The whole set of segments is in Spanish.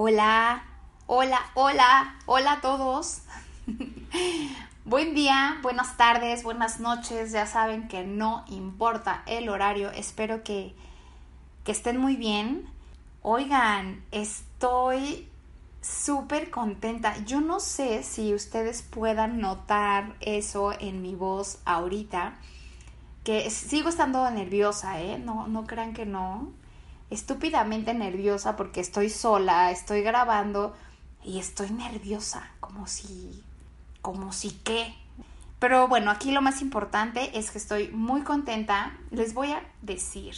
Hola, hola, hola, hola a todos. Buen día, buenas tardes, buenas noches. Ya saben que no importa el horario. Espero que, que estén muy bien. Oigan, estoy súper contenta. Yo no sé si ustedes puedan notar eso en mi voz ahorita. Que sigo estando nerviosa, ¿eh? No, no crean que no estúpidamente nerviosa porque estoy sola, estoy grabando y estoy nerviosa, como si, como si qué. Pero bueno, aquí lo más importante es que estoy muy contenta. Les voy a decir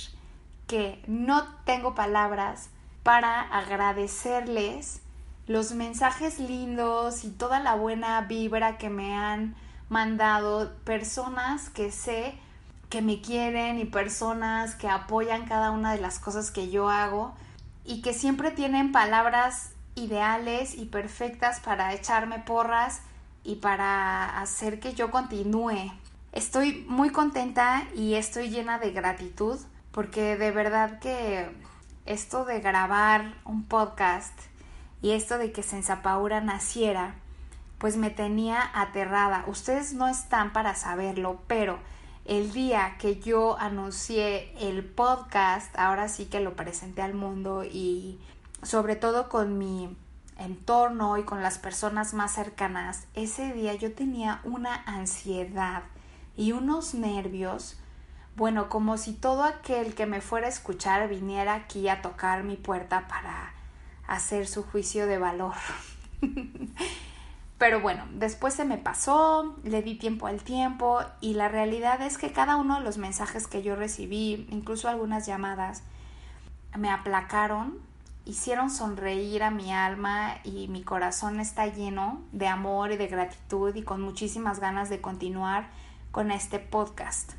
que no tengo palabras para agradecerles los mensajes lindos y toda la buena vibra que me han mandado personas que sé que me quieren y personas que apoyan cada una de las cosas que yo hago y que siempre tienen palabras ideales y perfectas para echarme porras y para hacer que yo continúe. Estoy muy contenta y estoy llena de gratitud porque de verdad que esto de grabar un podcast y esto de que Sensapaura naciera, pues me tenía aterrada. Ustedes no están para saberlo, pero el día que yo anuncié el podcast, ahora sí que lo presenté al mundo y sobre todo con mi entorno y con las personas más cercanas, ese día yo tenía una ansiedad y unos nervios, bueno, como si todo aquel que me fuera a escuchar viniera aquí a tocar mi puerta para hacer su juicio de valor. Pero bueno, después se me pasó, le di tiempo al tiempo y la realidad es que cada uno de los mensajes que yo recibí, incluso algunas llamadas, me aplacaron, hicieron sonreír a mi alma y mi corazón está lleno de amor y de gratitud y con muchísimas ganas de continuar con este podcast.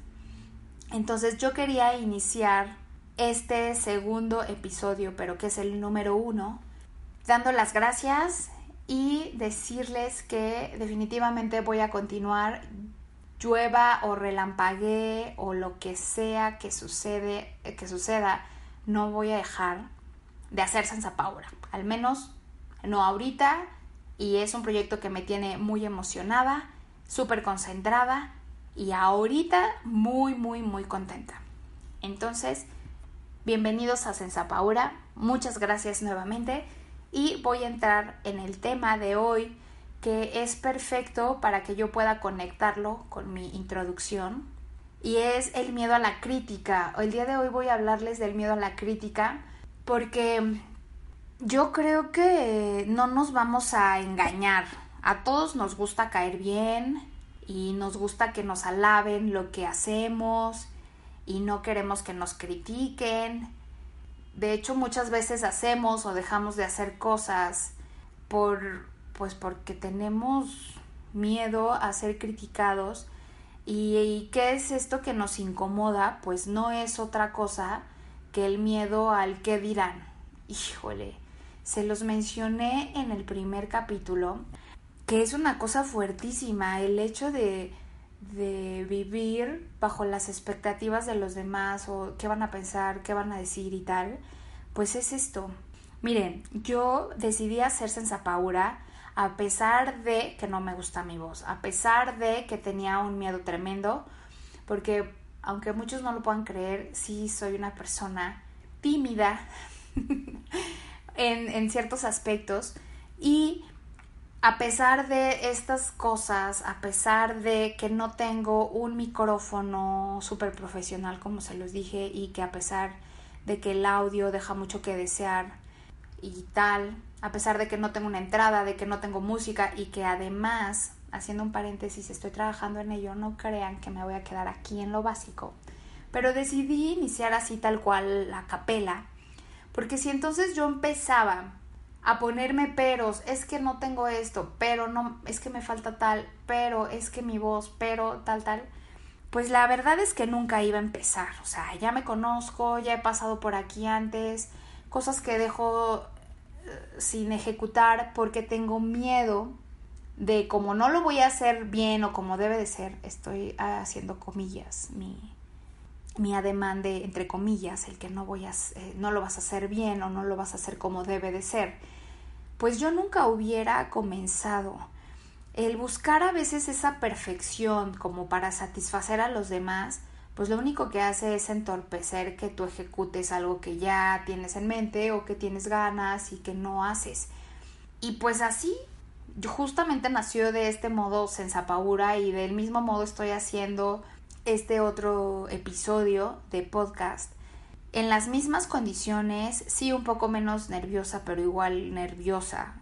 Entonces yo quería iniciar este segundo episodio, pero que es el número uno, dando las gracias y decirles que definitivamente voy a continuar llueva o relampaguee o lo que sea que sucede que suceda no voy a dejar de hacer Sansa Paura al menos no ahorita y es un proyecto que me tiene muy emocionada súper concentrada y ahorita muy muy muy contenta. Entonces bienvenidos a Sensa Paura muchas gracias nuevamente y voy a entrar en el tema de hoy que es perfecto para que yo pueda conectarlo con mi introducción y es el miedo a la crítica. El día de hoy voy a hablarles del miedo a la crítica porque yo creo que no nos vamos a engañar. A todos nos gusta caer bien y nos gusta que nos alaben lo que hacemos y no queremos que nos critiquen de hecho, muchas veces hacemos o dejamos de hacer cosas por pues porque tenemos miedo a ser criticados y, qué es esto que nos incomoda, pues no es otra cosa que el miedo al que dirán. Híjole, se los mencioné en el primer capítulo, que es una cosa fuertísima, el hecho de, de vivir bajo las expectativas de los demás o qué van a pensar, qué van a decir y tal, pues es esto. Miren, yo decidí hacer Sensapaura a pesar de que no me gusta mi voz, a pesar de que tenía un miedo tremendo, porque aunque muchos no lo puedan creer, sí soy una persona tímida en, en ciertos aspectos y a pesar de estas cosas, a pesar de que no tengo un micrófono súper profesional, como se los dije, y que a pesar de que el audio deja mucho que desear y tal, a pesar de que no tengo una entrada, de que no tengo música y que además, haciendo un paréntesis, estoy trabajando en ello, no crean que me voy a quedar aquí en lo básico. Pero decidí iniciar así tal cual la capela Porque si entonces yo empezaba a ponerme peros, es que no tengo esto, pero no, es que me falta tal, pero es que mi voz, pero tal, tal, pues la verdad es que nunca iba a empezar. O sea, ya me conozco, ya he pasado por aquí antes, cosas que dejo eh, sin ejecutar porque tengo miedo de como no lo voy a hacer bien o como debe de ser, estoy haciendo comillas, mi, mi ademán de entre comillas, el que no voy a eh, no lo vas a hacer bien o no lo vas a hacer como debe de ser. Pues yo nunca hubiera comenzado el buscar a veces esa perfección como para satisfacer a los demás, pues lo único que hace es entorpecer que tú ejecutes algo que ya tienes en mente o que tienes ganas y que no haces. Y pues así, justamente nació de este modo Sensapaura y del mismo modo estoy haciendo este otro episodio de podcast. En las mismas condiciones, sí un poco menos nerviosa, pero igual nerviosa,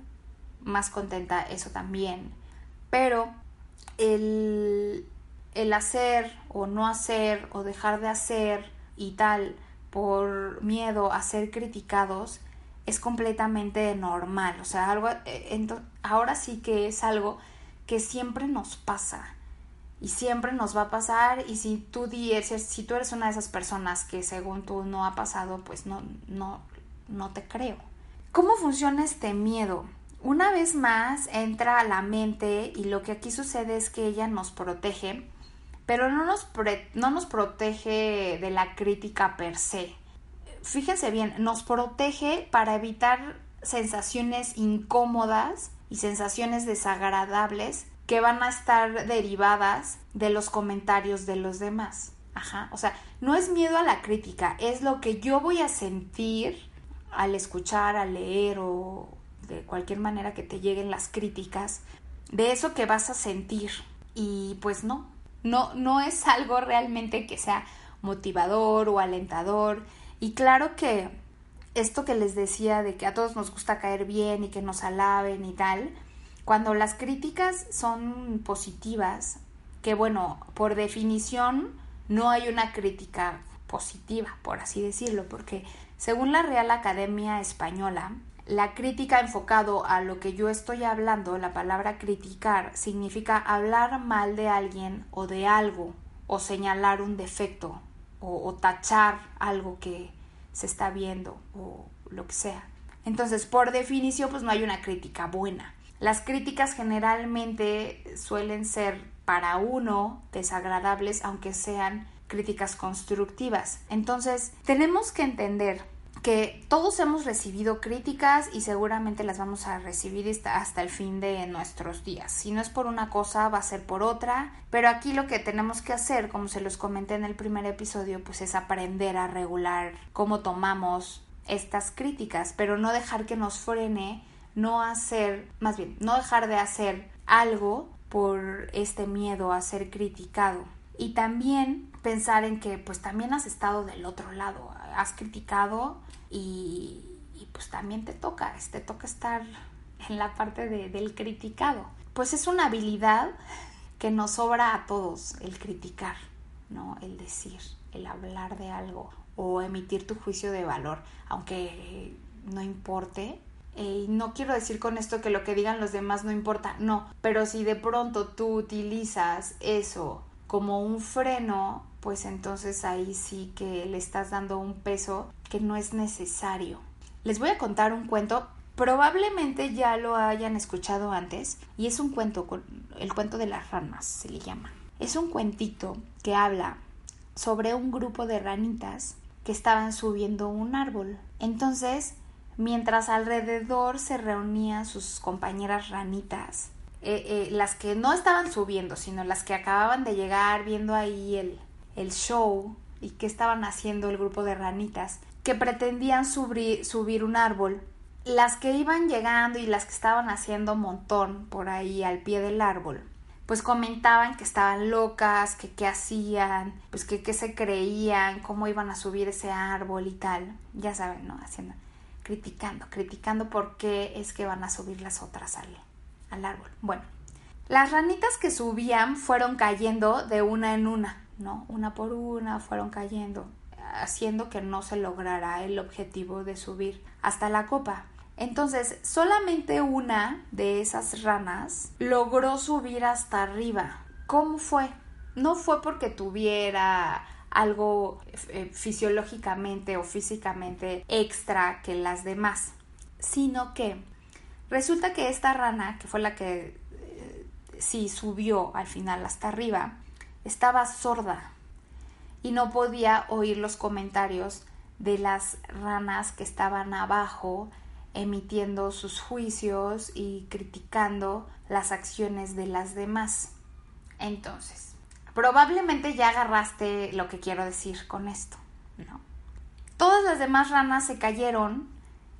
más contenta, eso también pero el, el hacer o no hacer o dejar de hacer y tal por miedo a ser criticados es completamente normal. O sea, algo, eh, ahora sí que es algo que siempre nos pasa y siempre nos va a pasar y si tú, si tú eres una de esas personas que según tú no ha pasado, pues no, no, no te creo. ¿Cómo funciona este miedo? Una vez más entra a la mente y lo que aquí sucede es que ella nos protege, pero no nos, no nos protege de la crítica per se. Fíjense bien, nos protege para evitar sensaciones incómodas y sensaciones desagradables que van a estar derivadas de los comentarios de los demás. Ajá, o sea, no es miedo a la crítica, es lo que yo voy a sentir al escuchar, al leer o, de cualquier manera que te lleguen las críticas, de eso que vas a sentir. Y pues no, no, no es algo realmente que sea motivador o alentador. Y claro que esto que les decía de que a todos nos gusta caer bien y que nos alaben y tal, cuando las críticas son positivas, que bueno, por definición no hay una crítica positiva, por así decirlo, porque según la Real Academia Española, la crítica enfocado a lo que yo estoy hablando, la palabra criticar, significa hablar mal de alguien o de algo, o señalar un defecto, o, tachar algo que se está viendo, o lo que sea. Entonces, por definición, pues no hay una crítica buena. Las críticas generalmente suelen ser para uno desagradables, aunque sean críticas constructivas. Entonces, tenemos que entender que todos hemos recibido críticas y seguramente las vamos a recibir hasta el fin de nuestros días. Si no es por una cosa, va a ser por otra, pero aquí lo que tenemos que hacer, como se los comenté en el primer episodio, pues es aprender a regular cómo tomamos estas críticas, pero no dejar que nos frene, no hacer, más bien, no dejar de hacer algo por este miedo a ser criticado. Y también pensar en que pues también has estado del otro lado, has criticado y, pues también te toca, te toca estar en la parte del criticado. Pues es una habilidad que nos sobra a todos el criticar, ¿no? El decir, el hablar de algo o emitir tu juicio de valor, aunque no importe. No quiero decir con esto que lo que digan los demás no importa, no, pero si de pronto tú utilizas eso como un freno, pues entonces ahí sí que le estás dando un peso que no es necesario. Les voy a contar un cuento, probablemente ya lo hayan escuchado antes, y es un cuento, el cuento de las ranas se le llama. Es un cuentito que habla sobre un grupo de ranitas que estaban subiendo un árbol. Entonces, mientras alrededor se reunían sus compañeras ranitas, eh, eh, las que no estaban subiendo, sino las que acababan de llegar viendo ahí el, el show y que estaban haciendo el grupo de ranitas, que pretendían subir, subir un árbol. Las que iban llegando y las que estaban haciendo montón por ahí al pie del árbol, pues comentaban que estaban locas, que qué hacían, pues que qué se creían, cómo iban a subir ese árbol y tal. Ya saben, ¿no? Haciendo, criticando, criticando por qué es que van a subir las otras al, al árbol. Bueno, las ranitas que subían fueron cayendo de una en una, ¿no? Una por una fueron cayendo. haciendo que no se lograra el objetivo de subir hasta la copa. Entonces, solamente una de esas ranas logró subir hasta arriba. ¿Cómo fue? No fue porque tuviera algo eh, fisiológicamente o físicamente extra que las demás, sino que resulta que esta rana, que fue la que eh, sí subió al final hasta arriba, estaba sorda y no podía oír los comentarios de las ranas que estaban abajo emitiendo sus juicios y criticando las acciones de las demás. Entonces, probablemente ya agarraste lo que quiero decir con esto, ¿no? Todas las demás ranas se cayeron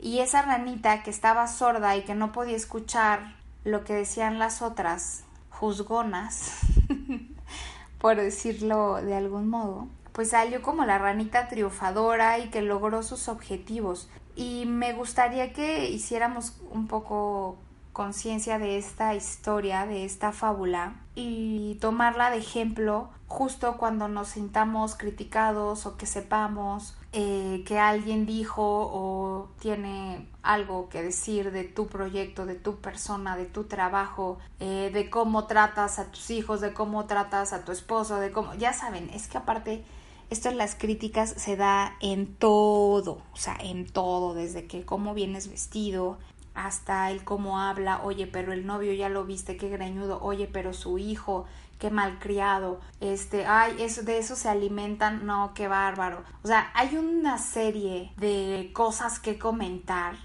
y esa ranita que estaba sorda y que no podía escuchar lo que decían las otras juzgonas, por decirlo de algún modo, pues salió como la ranita triunfadora y que logró sus objetivos. Y me gustaría que hiciéramos un poco conciencia de esta historia, de esta fábula y tomarla de ejemplo justo cuando nos sintamos criticados o que sepamos eh, que alguien dijo o tiene algo que decir de tu proyecto, de tu persona, de tu trabajo, eh, de cómo tratas a tus hijos, de cómo tratas a tu esposo, de cómo, ya saben, es que aparte esto en las críticas se da en todo, o sea, en todo, desde que cómo vienes vestido hasta el cómo habla, oye, pero el novio ya lo viste, qué greñudo, oye, pero su hijo, qué malcriado, este, ay, eso, de eso se alimentan, no, qué bárbaro. O sea, hay una serie de cosas que comentar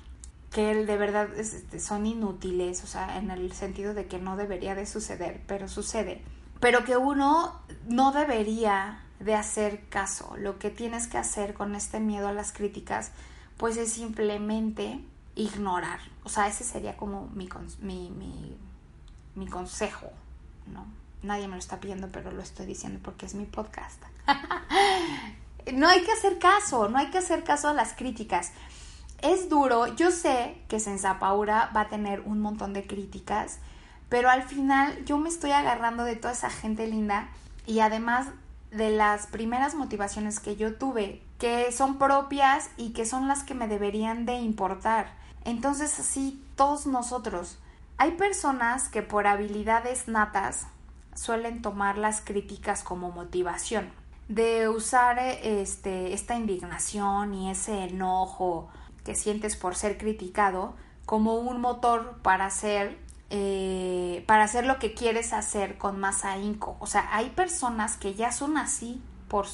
que de verdad este, son inútiles, o sea, en el sentido de que no debería de suceder, pero sucede. Pero que uno no debería de hacer caso. Lo que tienes que hacer con este miedo a las críticas, pues es simplemente ignorar. O sea, ese sería como mi, mi, mi, consejo, ¿no? Nadie me lo está pidiendo, pero lo estoy diciendo porque es mi podcast. no hay que hacer caso, no hay que hacer caso a las críticas. Es duro, yo sé que Sensapaura va a tener un montón de críticas, pero al final yo me estoy agarrando de toda esa gente linda y además de las primeras motivaciones que yo tuve, que son propias y que son las que me deberían de importar. Entonces así todos nosotros. Hay personas que por habilidades natas suelen tomar las críticas como motivación, de usar este, esta indignación y ese enojo que sientes por ser criticado como un motor para hacer eh, para hacer lo que quieres hacer con más ahínco. O sea, hay personas que ya son así por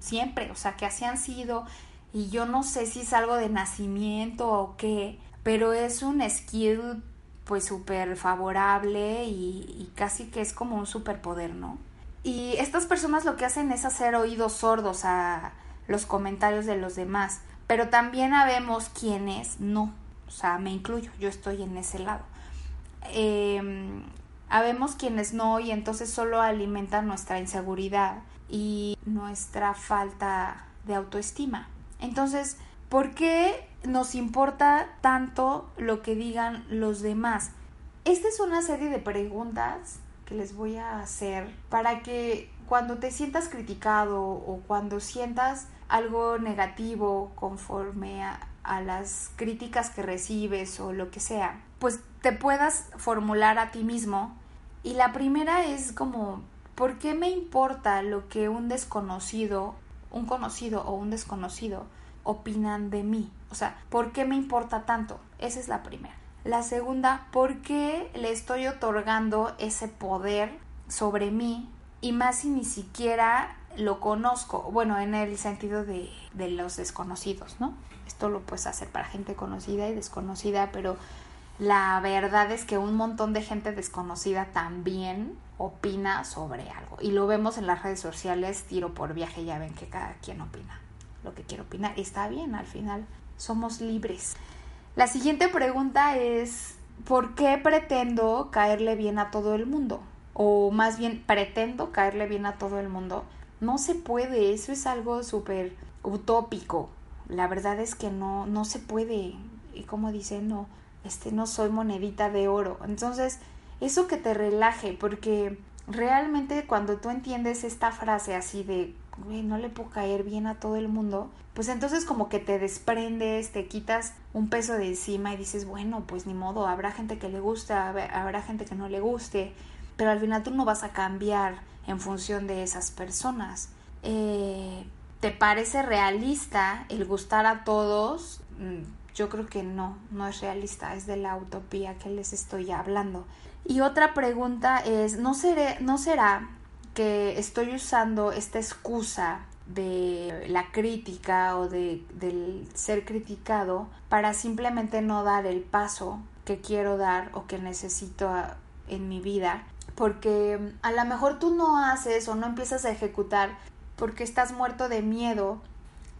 siempre, o sea, que así han sido y yo no sé si es algo de nacimiento o qué, pero es un skill pues súper favorable y, y, casi que es como un superpoder, ¿no? Y estas personas lo que hacen es hacer oídos sordos a los comentarios de los demás, pero también habemos quienes no, o sea, me incluyo, yo estoy en ese lado eh, habemos quienes no y entonces solo alimentan nuestra inseguridad y nuestra falta de autoestima. Entonces, ¿por qué nos importa tanto lo que digan los demás? Esta es una serie de preguntas que les voy a hacer para que cuando te sientas criticado o cuando sientas algo negativo conforme a, las críticas que recibes o lo que sea, pues te puedas formular a ti mismo. Y la primera es como, ¿por qué me importa lo que un desconocido, un conocido o un desconocido opinan de mí? O sea, ¿por qué me importa tanto? Esa es la primera. La segunda, ¿por qué le estoy otorgando ese poder sobre mí? Y más si ni siquiera lo conozco. Bueno, en el sentido de, los desconocidos, ¿no? Esto lo puedes hacer para gente conocida y desconocida, pero la verdad es que un montón de gente desconocida también opina sobre algo. Y lo vemos en las redes sociales, tiro por viaje, ya ven que cada quien opina lo que quiere opinar. Está bien, al final somos libres. La siguiente pregunta es, ¿por qué pretendo caerle bien a todo el mundo? O más bien, pretendo caerle bien a todo el mundo. No se puede, eso es algo súper utópico. La verdad es que no, no se puede. Y como dice, no, este no soy monedita de oro. Entonces, eso que te relaje, porque realmente cuando tú entiendes esta frase así de no le puedo caer bien a todo el mundo, pues entonces como que te desprendes, te quitas un peso de encima y dices, bueno, pues ni modo, habrá gente que le gusta, habrá gente que no le guste, pero al final tú no vas a cambiar en función de esas personas. Eh, ¿Te parece realista el gustar a todos? Mm, yo creo que no, no es realista, es de la utopía que les estoy hablando. Y otra pregunta es, ¿no, seré, ¿no será que estoy usando esta excusa de la crítica o de, del ser criticado para simplemente no dar el paso que quiero dar o que necesito en mi vida porque a lo mejor tú no haces o no empiezas a ejecutar porque estás muerto de miedo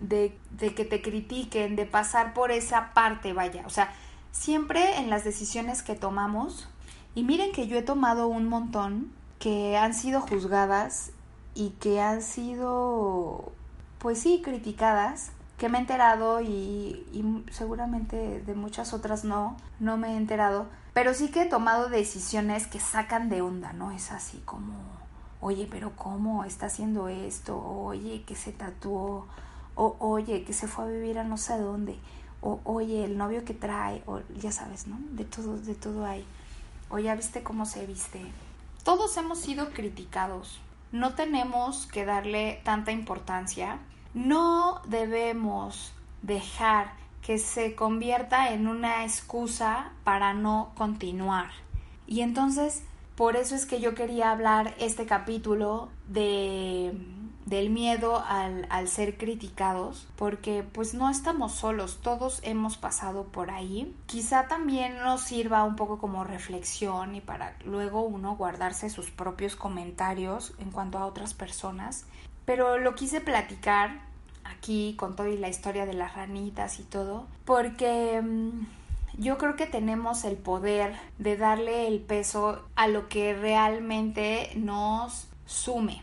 de, de, que te critiquen, de pasar por esa parte, vaya. O sea, siempre en las decisiones que tomamos, y miren que yo he tomado un montón que han sido juzgadas y que han sido, pues sí, criticadas, que me he enterado y, seguramente de muchas otras no, no me he enterado, pero sí que he tomado decisiones que sacan de onda, ¿no? Es así como, oye, pero ¿cómo está haciendo esto? Oye, que se tatuó, o oye, que se fue a vivir a no sé dónde, o oye, el novio que trae, o ya sabes, ¿no? De todo, de todo hay. O ya viste cómo se viste. Todos hemos sido criticados. No tenemos que darle tanta importancia. No debemos dejar que se convierta en una excusa para no continuar. Y entonces, por eso es que yo quería hablar este capítulo de del miedo al, al, ser criticados, porque pues no estamos solos, todos hemos pasado por ahí. Quizá también nos sirva un poco como reflexión y para luego uno guardarse sus propios comentarios en cuanto a otras personas. Pero lo quise platicar aquí con toda la historia de las ranitas y todo, porque mm, yo creo que tenemos el poder de darle el peso a lo que realmente nos sume.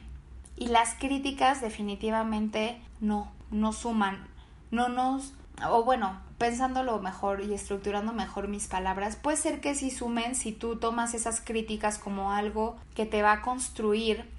Y las críticas definitivamente no, no suman, no nos, o bueno, pensándolo mejor y estructurando mejor mis palabras, puede ser que sí sumen si tú tomas esas críticas como algo que te va a construir,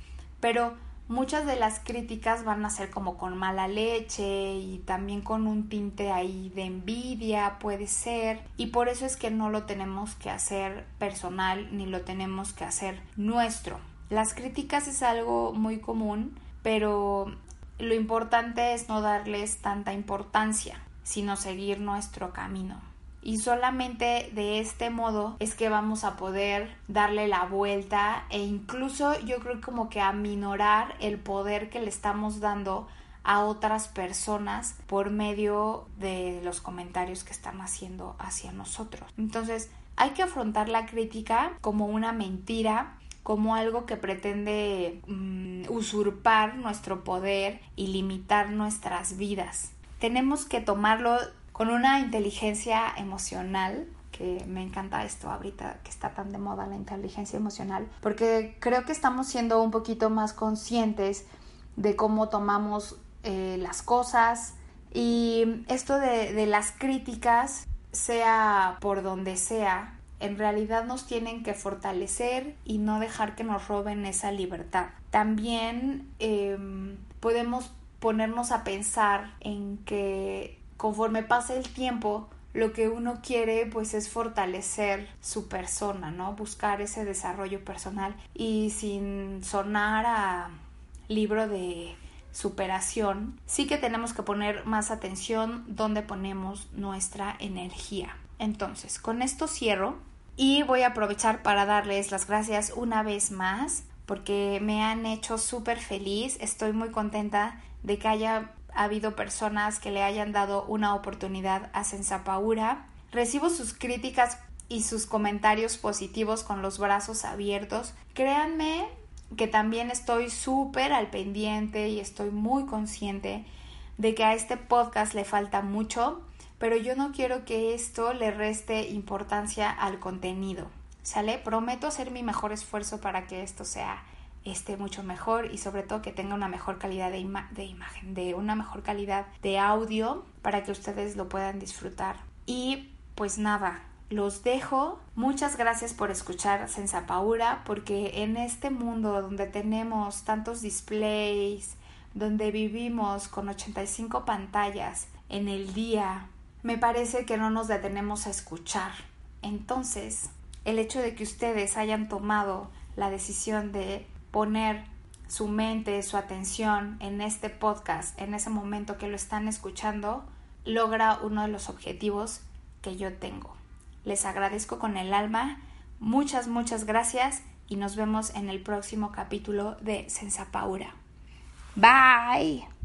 pero muchas de las críticas van a ser como con mala leche y también con un tinte ahí de envidia, puede ser, y por eso es que no lo tenemos que hacer personal ni lo tenemos que hacer nuestro. Las críticas es algo muy común, pero lo importante es no darles tanta importancia, sino seguir nuestro camino y solamente de este modo es que vamos a poder darle la vuelta e incluso yo creo como que aminorar el poder que le estamos dando a otras personas por medio de los comentarios que están haciendo hacia nosotros. Entonces, hay que afrontar la crítica como una mentira, como algo que pretende mm, usurpar nuestro poder y limitar nuestras vidas. Tenemos que tomarlo con una inteligencia emocional que me encanta esto ahorita que está tan de moda la inteligencia emocional porque creo que estamos siendo un poquito más conscientes de cómo tomamos eh, las cosas y esto de, de las críticas sea por donde sea en realidad nos tienen que fortalecer y no dejar que nos roben esa libertad. También em, podemos ponernos a pensar en que conforme pasa el tiempo, lo que uno quiere pues es fortalecer su persona, ¿no? Buscar ese desarrollo personal y sin sonar a libro de superación, sí que tenemos que poner más atención donde ponemos nuestra energía. Entonces, con esto cierro y voy a aprovechar para darles las gracias una vez más porque me han hecho súper feliz. Estoy muy contenta de que haya ha habido personas que le hayan dado una oportunidad a Sensapaura. Recibo sus críticas y sus comentarios positivos con los brazos abiertos. Créanme que también estoy súper al pendiente y estoy muy consciente de que a este podcast le falta mucho, pero yo no quiero que esto le reste importancia al contenido. ¿Sale? Prometo hacer mi mejor esfuerzo para que esto sea esté mucho mejor y sobre todo que tenga una mejor calidad de, de imagen, de una mejor calidad de audio para que ustedes lo puedan disfrutar. Y pues nada, los dejo. Muchas gracias por escuchar Sensapaura porque en este mundo donde tenemos tantos displays, donde vivimos con 85 pantallas en el día, me parece que no nos detenemos a escuchar. Entonces, el hecho de que ustedes hayan tomado la decisión de poner su mente, su atención en este podcast, en ese momento que lo están escuchando, logra uno de los objetivos que yo tengo. Les agradezco con el alma, muchas, muchas gracias y nos vemos en el próximo capítulo de Sensapaura. Bye.